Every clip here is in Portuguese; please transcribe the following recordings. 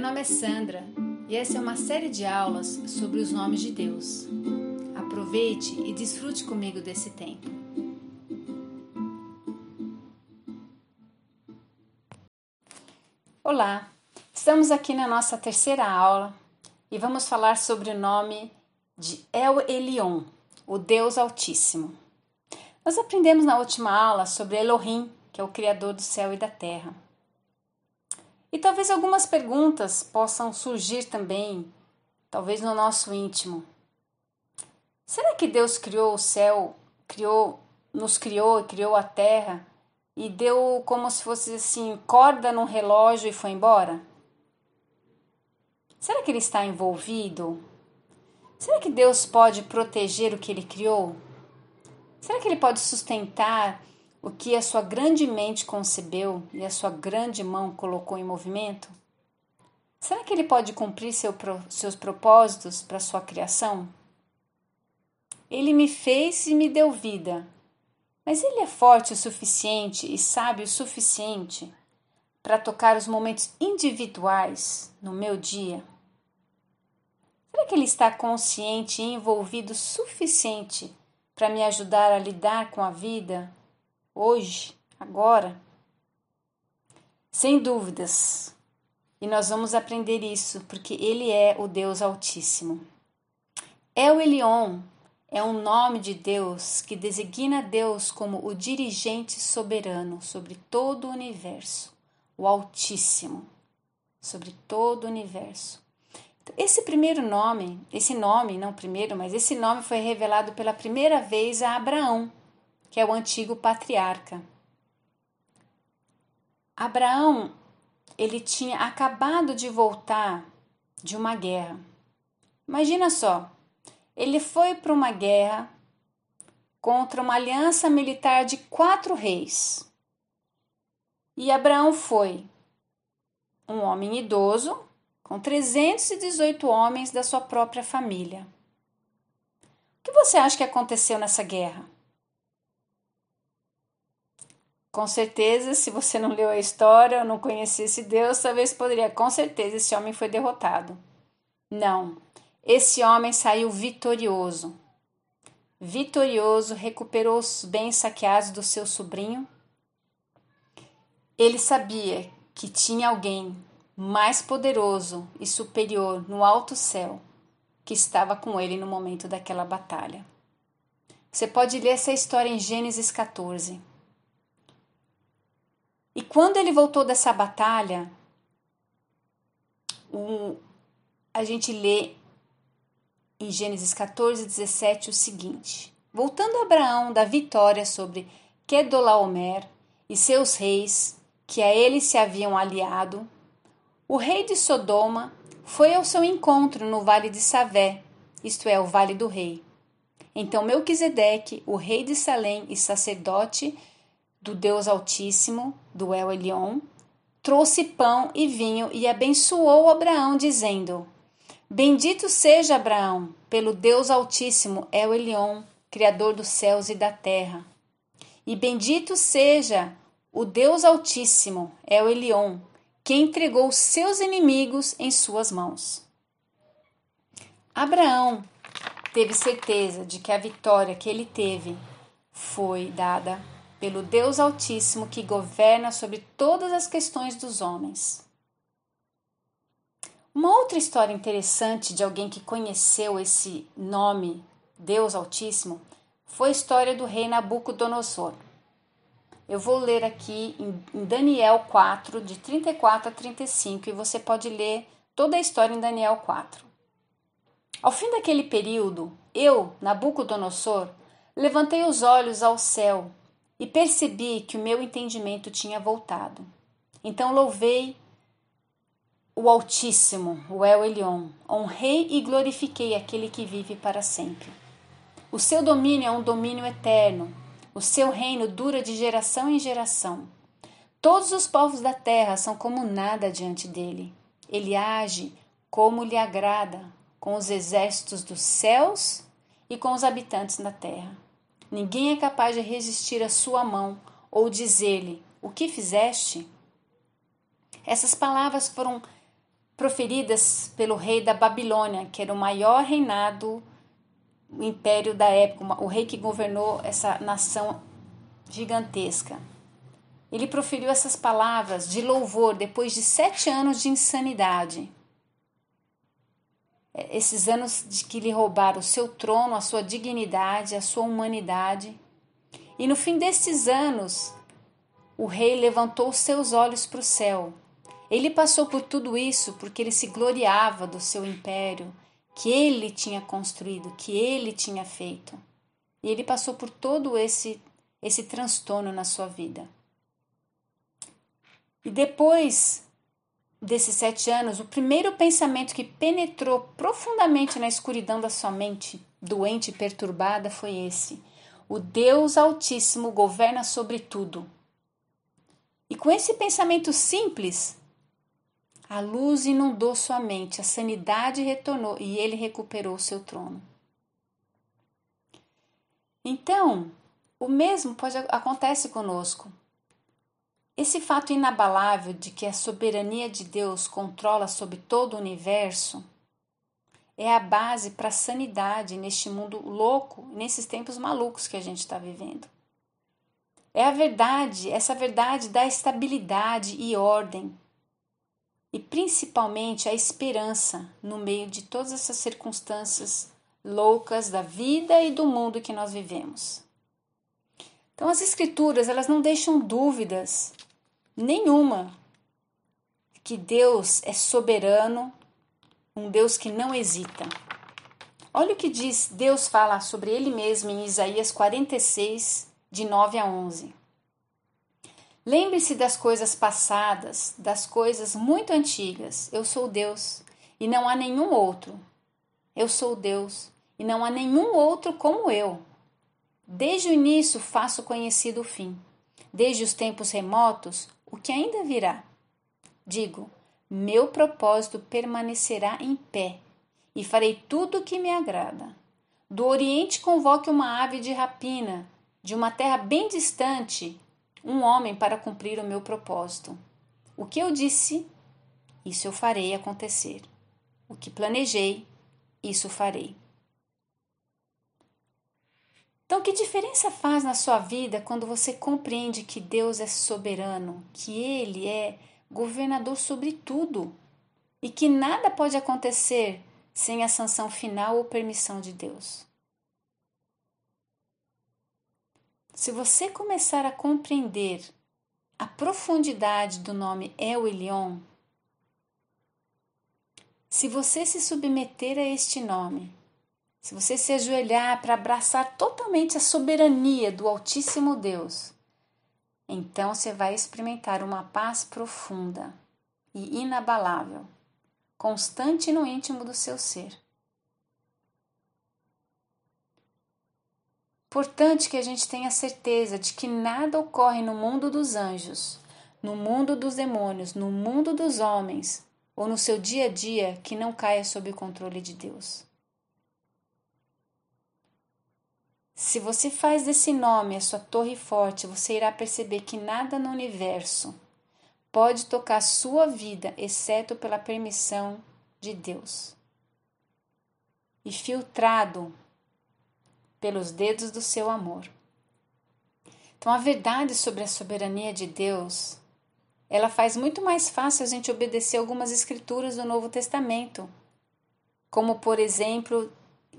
Meu nome é Sandra e essa é uma série de aulas sobre os nomes de Deus. Aproveite e desfrute comigo desse tempo. Olá, estamos aqui na nossa terceira aula e vamos falar sobre o nome de El Elyon, o Deus Altíssimo. Nós aprendemos na última aula sobre Elohim, que é o Criador do céu e da terra. E talvez algumas perguntas possam surgir também, talvez no nosso íntimo. Será que Deus criou o céu, criou, nos criou e criou a terra e deu como se fosse assim, corda num relógio e foi embora? Será que ele está envolvido? Será que Deus pode proteger o que ele criou? Será que ele pode sustentar o que a sua grande mente concebeu e a sua grande mão colocou em movimento? Será que ele pode cumprir seu, seus propósitos para sua criação? Ele me fez e me deu vida, mas ele é forte o suficiente e sábio o suficiente para tocar os momentos individuais no meu dia? Será que ele está consciente e envolvido o suficiente para me ajudar a lidar com a vida hoje, agora? Sem dúvidas. E nós vamos aprender isso porque ele é o Deus Altíssimo. El Elyon é um nome de Deus que designa Deus como o dirigente soberano sobre todo o universo, o Altíssimo, sobre todo o universo. Esse primeiro nome, esse nome, não primeiro, mas esse nome foi revelado pela primeira vez a Abraão, que é o antigo patriarca. Abraão, ele tinha acabado de voltar de uma guerra. Imagina só, ele foi para uma guerra contra uma aliança militar de quatro reis. E Abraão foi um homem idoso, com 318 homens da sua própria família. O que você acha que aconteceu nessa guerra? Com certeza, se você não leu a história ou não conhecesse Deus, talvez poderia, com certeza, esse homem foi derrotado. Não, esse homem saiu vitorioso. Vitorioso, recuperou os bens saqueados do seu sobrinho. Ele sabia que tinha alguém mais poderoso e superior no alto céu que estava com ele no momento daquela batalha. Você pode ler essa história em Gênesis 14. E quando ele voltou dessa batalha, um, a gente lê em Gênesis 14, 17 o seguinte: Voltando Abraão da vitória sobre Kedolaomer e seus reis, que a ele se haviam aliado, o rei de Sodoma foi ao seu encontro no vale de Savé, isto é, o vale do rei. Então Melquisedeque, o rei de Salém e sacerdote do Deus Altíssimo, do El Elyon, trouxe pão e vinho e abençoou Abraão, dizendo: Bendito seja Abraão, pelo Deus Altíssimo, El Elyon, Criador dos céus e da terra. E bendito seja o Deus Altíssimo, El Elyon, que entregou seus inimigos em suas mãos. Abraão teve certeza de que a vitória que ele teve foi dada pelo Deus Altíssimo que governa sobre todas as questões dos homens. Uma outra história interessante de alguém que conheceu esse nome, Deus Altíssimo, foi a história do rei Nabucodonosor. Eu vou ler aqui em Daniel 4, de 34 a 35, e você pode ler toda a história em Daniel 4. Ao fim daquele período, eu, Nabucodonosor, levantei os olhos ao céu e percebi que o meu entendimento tinha voltado. Então louvei o Altíssimo, o El Elyon, honrei e glorifiquei aquele que vive para sempre. O seu domínio é um domínio eterno, o seu reino dura de geração em geração. Todos os povos da terra são como nada diante dele. Ele age como lhe agrada, com os exércitos dos céus e com os habitantes da terra. Ninguém é capaz de resistir à sua mão ou dizer-lhe: O que fizeste? Essas palavras foram proferidas pelo rei da Babilônia, que era o maior reinado, o império da época, o rei que governou essa nação gigantesca. Ele proferiu essas palavras de louvor depois de sete anos de insanidade. É, esses anos de que lhe roubaram o seu trono, a sua dignidade, a sua humanidade. E no fim destes anos, o rei levantou seus olhos para o céu. Ele passou por tudo isso porque ele se gloriava do seu império, que ele tinha construído, que ele tinha feito. E ele passou por todo esse esse transtorno na sua vida. E depois desses sete anos, o primeiro pensamento que penetrou profundamente na escuridão da sua mente, doente e perturbada, foi esse: o Deus Altíssimo governa sobre tudo. E com esse pensamento simples, a luz inundou sua mente, a sanidade retornou e ele recuperou seu trono. Então, o mesmo pode acontece conosco. Esse fato inabalável de que a soberania de Deus controla sobre todo o universo é a base para a sanidade neste mundo louco, nesses tempos malucos que a gente está vivendo. É a verdade, essa verdade dá estabilidade e ordem, e principalmente a esperança no meio de todas essas circunstâncias loucas da vida e do mundo que nós vivemos. Então as escrituras, elas não deixam dúvidas nenhuma que Deus é soberano, um Deus que não hesita. Olha o que diz, Deus fala sobre ele mesmo em Isaías 46, de 9 a 11. Lembre-se das coisas passadas, das coisas muito antigas. Eu sou Deus e não há nenhum outro. Eu sou Deus e não há nenhum outro como eu. Desde o início faço conhecido o fim. Desde os tempos remotos, o que ainda virá. Digo: meu propósito permanecerá em pé e farei tudo o que me agrada. Do Oriente convoque uma ave de rapina de uma terra bem distante um homem para cumprir o meu propósito. O que eu disse, isso eu farei acontecer. O que planejei, isso farei. Então, que diferença faz na sua vida quando você compreende que Deus é soberano, que Ele é governador sobre tudo e que nada pode acontecer sem a sanção final ou permissão de Deus? Se você começar a compreender a profundidade do nome El Elyon, se você se submeter a este nome, se você se ajoelhar para abraçar totalmente a soberania do Altíssimo Deus, então você vai experimentar uma paz profunda e inabalável, constante no íntimo do seu ser. Importante que a gente tenha certeza de que nada ocorre no mundo dos anjos, no mundo dos demônios, no mundo dos homens ou no seu dia a dia que não caia sob o controle de Deus. Se você faz desse nome a sua torre forte, você irá perceber que nada no universo pode tocar sua vida exceto pela permissão de Deus. E filtrado pelos dedos do seu amor. Então, a verdade sobre a soberania de Deus, ela faz muito mais fácil a gente obedecer algumas escrituras do Novo Testamento, como, por exemplo,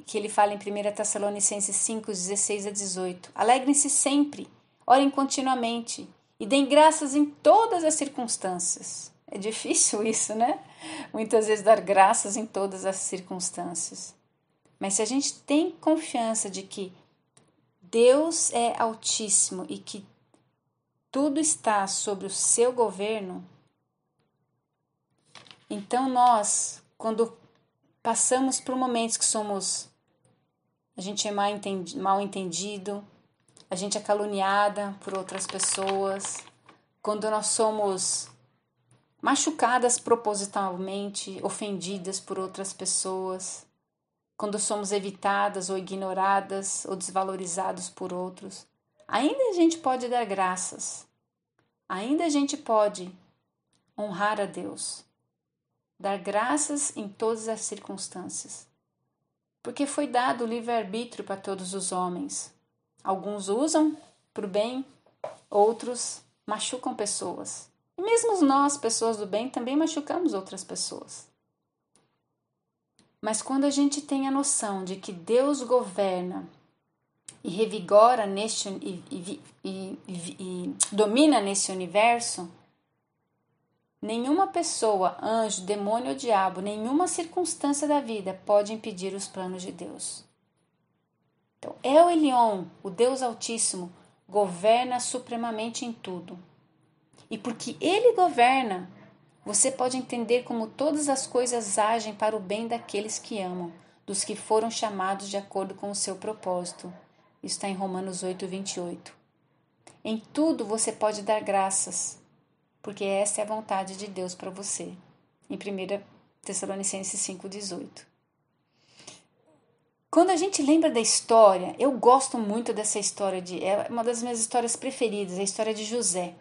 que ele fala em 1 Tessalonicenses 5, 16 a 18. Alegrem-se sempre, orem continuamente e deem graças em todas as circunstâncias. É difícil isso, né? Muitas vezes dar graças em todas as circunstâncias. Mas se a gente tem confiança de que Deus é altíssimo e que tudo está sobre o seu governo, então nós, quando passamos por momentos que somos a gente é mal entendido, a gente é caluniada por outras pessoas, quando nós somos machucadas propositalmente, ofendidas por outras pessoas, quando somos evitadas ou ignoradas ou desvalorizados por outros, ainda a gente pode dar graças, ainda a gente pode honrar a Deus. Dar graças em todas as circunstâncias. Porque foi dado livre-arbítrio para todos os homens. Alguns usam para o bem, outros machucam pessoas. E mesmo nós, pessoas do bem, também machucamos outras pessoas. Mas quando a gente tem a noção de que Deus governa e revigora neste e, e, e, e domina nesse universo, nenhuma pessoa, anjo, demônio ou diabo, nenhuma circunstância da vida pode impedir os planos de Deus. Então, El Elion, o Deus Altíssimo, governa supremamente em tudo. E porque ele governa, você pode entender como todas as coisas agem para o bem daqueles que amam, dos que foram chamados de acordo com o seu propósito. Isso está em Romanos 8, 28. Em tudo você pode dar graças, porque essa é a vontade de Deus para você. Em 1 Tessalonicenses 5, 18. Quando a gente lembra da história, eu gosto muito dessa história de é uma das minhas histórias preferidas, a história de José.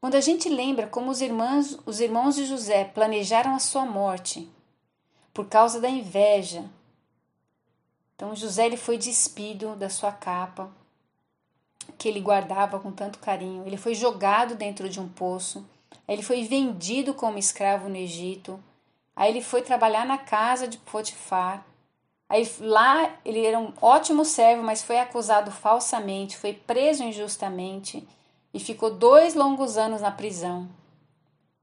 Quando a gente lembra como os irmãos, os irmãos de José planejaram a sua morte por causa da inveja. Então José ele foi despido da sua capa que ele guardava com tanto carinho. Ele foi jogado dentro de um poço. Ele foi vendido como escravo no Egito. Aí ele foi trabalhar na casa de Potifar. Aí lá ele era um ótimo servo, mas foi acusado falsamente, foi preso injustamente e ficou dois longos anos na prisão.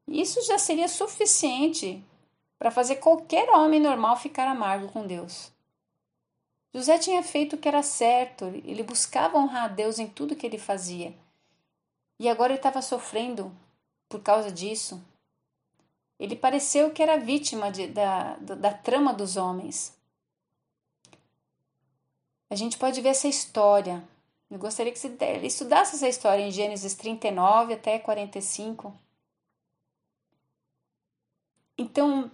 Isso já seria suficiente para fazer qualquer homem normal ficar amargo com Deus. José tinha feito o que era certo, ele buscava honrar a Deus em tudo que ele fazia. E agora ele estava sofrendo por causa disso. Ele pareceu que era vítima de, da, da, trama dos homens. A gente pode ver essa história eu gostaria que você estudasse essa história em Gênesis 39 até 45. Então,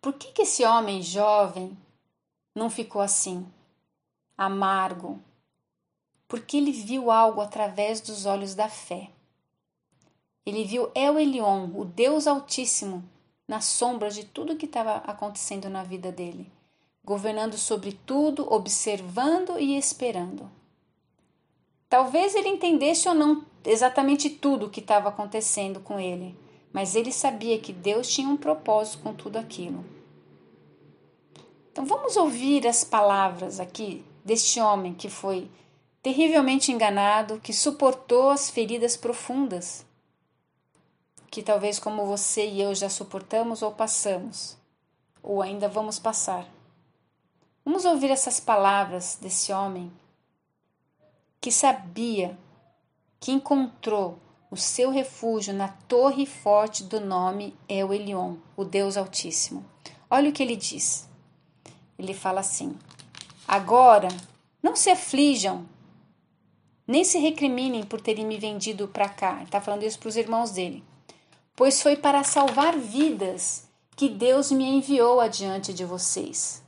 por que, que esse homem jovem não ficou assim, amargo? Porque ele viu algo através dos olhos da fé. Ele viu El Elion, o Deus Altíssimo, na sombra de tudo que estava acontecendo na vida dele, governando sobre tudo, observando e esperando. Talvez ele entendesse ou não exatamente tudo o que estava acontecendo com ele, mas ele sabia que Deus tinha um propósito com tudo aquilo. Então vamos ouvir as palavras aqui deste homem que foi terrivelmente enganado, que suportou as feridas profundas, que talvez como você e eu já suportamos ou passamos, ou ainda vamos passar. Vamos ouvir essas palavras desse homem que sabia que encontrou o seu refúgio na torre forte do nome El Elion, o Deus Altíssimo. Olha o que ele diz. Ele fala assim: Agora não se aflijam, nem se recriminem por terem me vendido para cá. Está falando isso para os irmãos dele. Pois foi para salvar vidas que Deus me enviou adiante de vocês.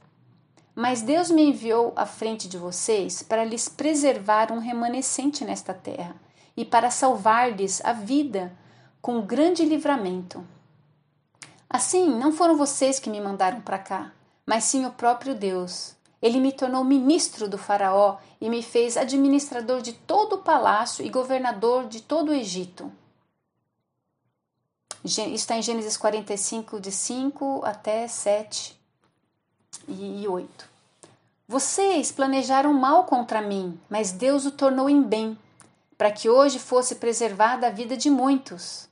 Mas Deus me enviou à frente de vocês para lhes preservar um remanescente nesta terra e para salvar-lhes a vida com grande livramento. Assim, não foram vocês que me mandaram para cá, mas sim o próprio Deus. Ele me tornou ministro do Faraó e me fez administrador de todo o palácio e governador de todo o Egito. Está em Gênesis 45, de 5 até 7 e 8. Vocês planejaram mal contra mim, mas Deus o tornou em bem, para que hoje fosse preservada a vida de muitos.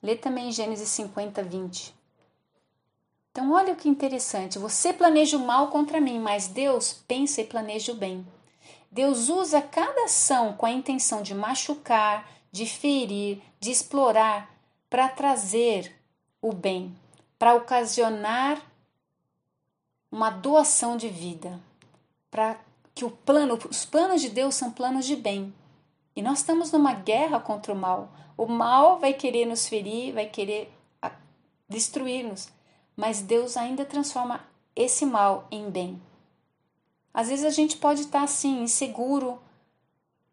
Lê também Gênesis 50, 20. Então, olha que interessante. Você planeja o mal contra mim, mas Deus pensa e planeja o bem. Deus usa cada ação com a intenção de machucar, de ferir, de explorar, para trazer o bem, para ocasionar uma doação de vida, para que o plano, os planos de Deus são planos de bem. E nós estamos numa guerra contra o mal. O mal vai querer nos ferir, vai querer ah, destruir-nos, mas Deus ainda transforma esse mal em bem. Às vezes a gente pode estar assim, inseguro,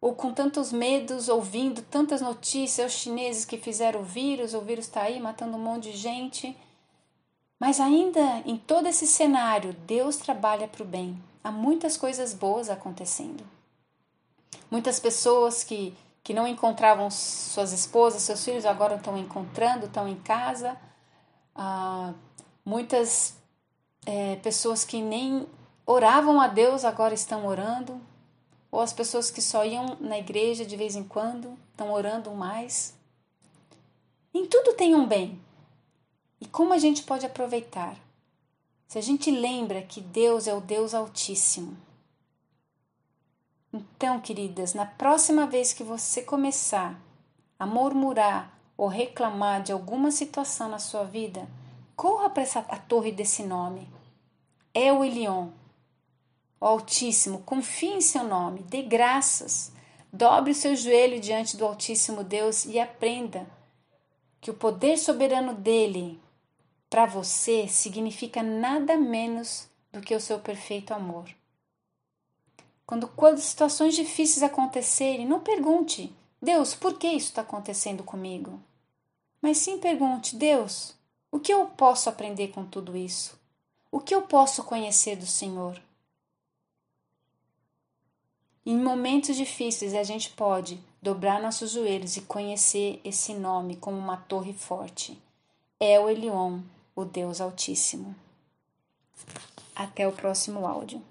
ou com tantos medos, ouvindo tantas notícias, os chineses que fizeram o vírus, o vírus está aí matando um monte de gente. Mas ainda em todo esse cenário, Deus trabalha para o bem. Há muitas coisas boas acontecendo. Muitas pessoas que, que não encontravam suas esposas, seus filhos, agora estão encontrando, estão em casa. Ah, muitas é, pessoas que nem oravam a Deus agora estão orando ou as pessoas que só iam na igreja de vez em quando estão orando mais. Em tudo tem um bem. E como a gente pode aproveitar? Se a gente lembra que Deus é o Deus Altíssimo. Então, queridas, na próxima vez que você começar a murmurar ou reclamar de alguma situação na sua vida, corra para a torre desse nome. É o Elion Ó Altíssimo, confie em seu nome, dê graças, dobre o seu joelho diante do Altíssimo Deus e aprenda que o poder soberano dele para você significa nada menos do que o seu perfeito amor. Quando, quando situações difíceis acontecerem, não pergunte, Deus, por que isso está acontecendo comigo? Mas sim pergunte, Deus, o que eu posso aprender com tudo isso? O que eu posso conhecer do Senhor? Em momentos difíceis, a gente pode dobrar nossos joelhos e conhecer esse nome como uma torre forte. É o Elion, o Deus Altíssimo. Até o próximo áudio.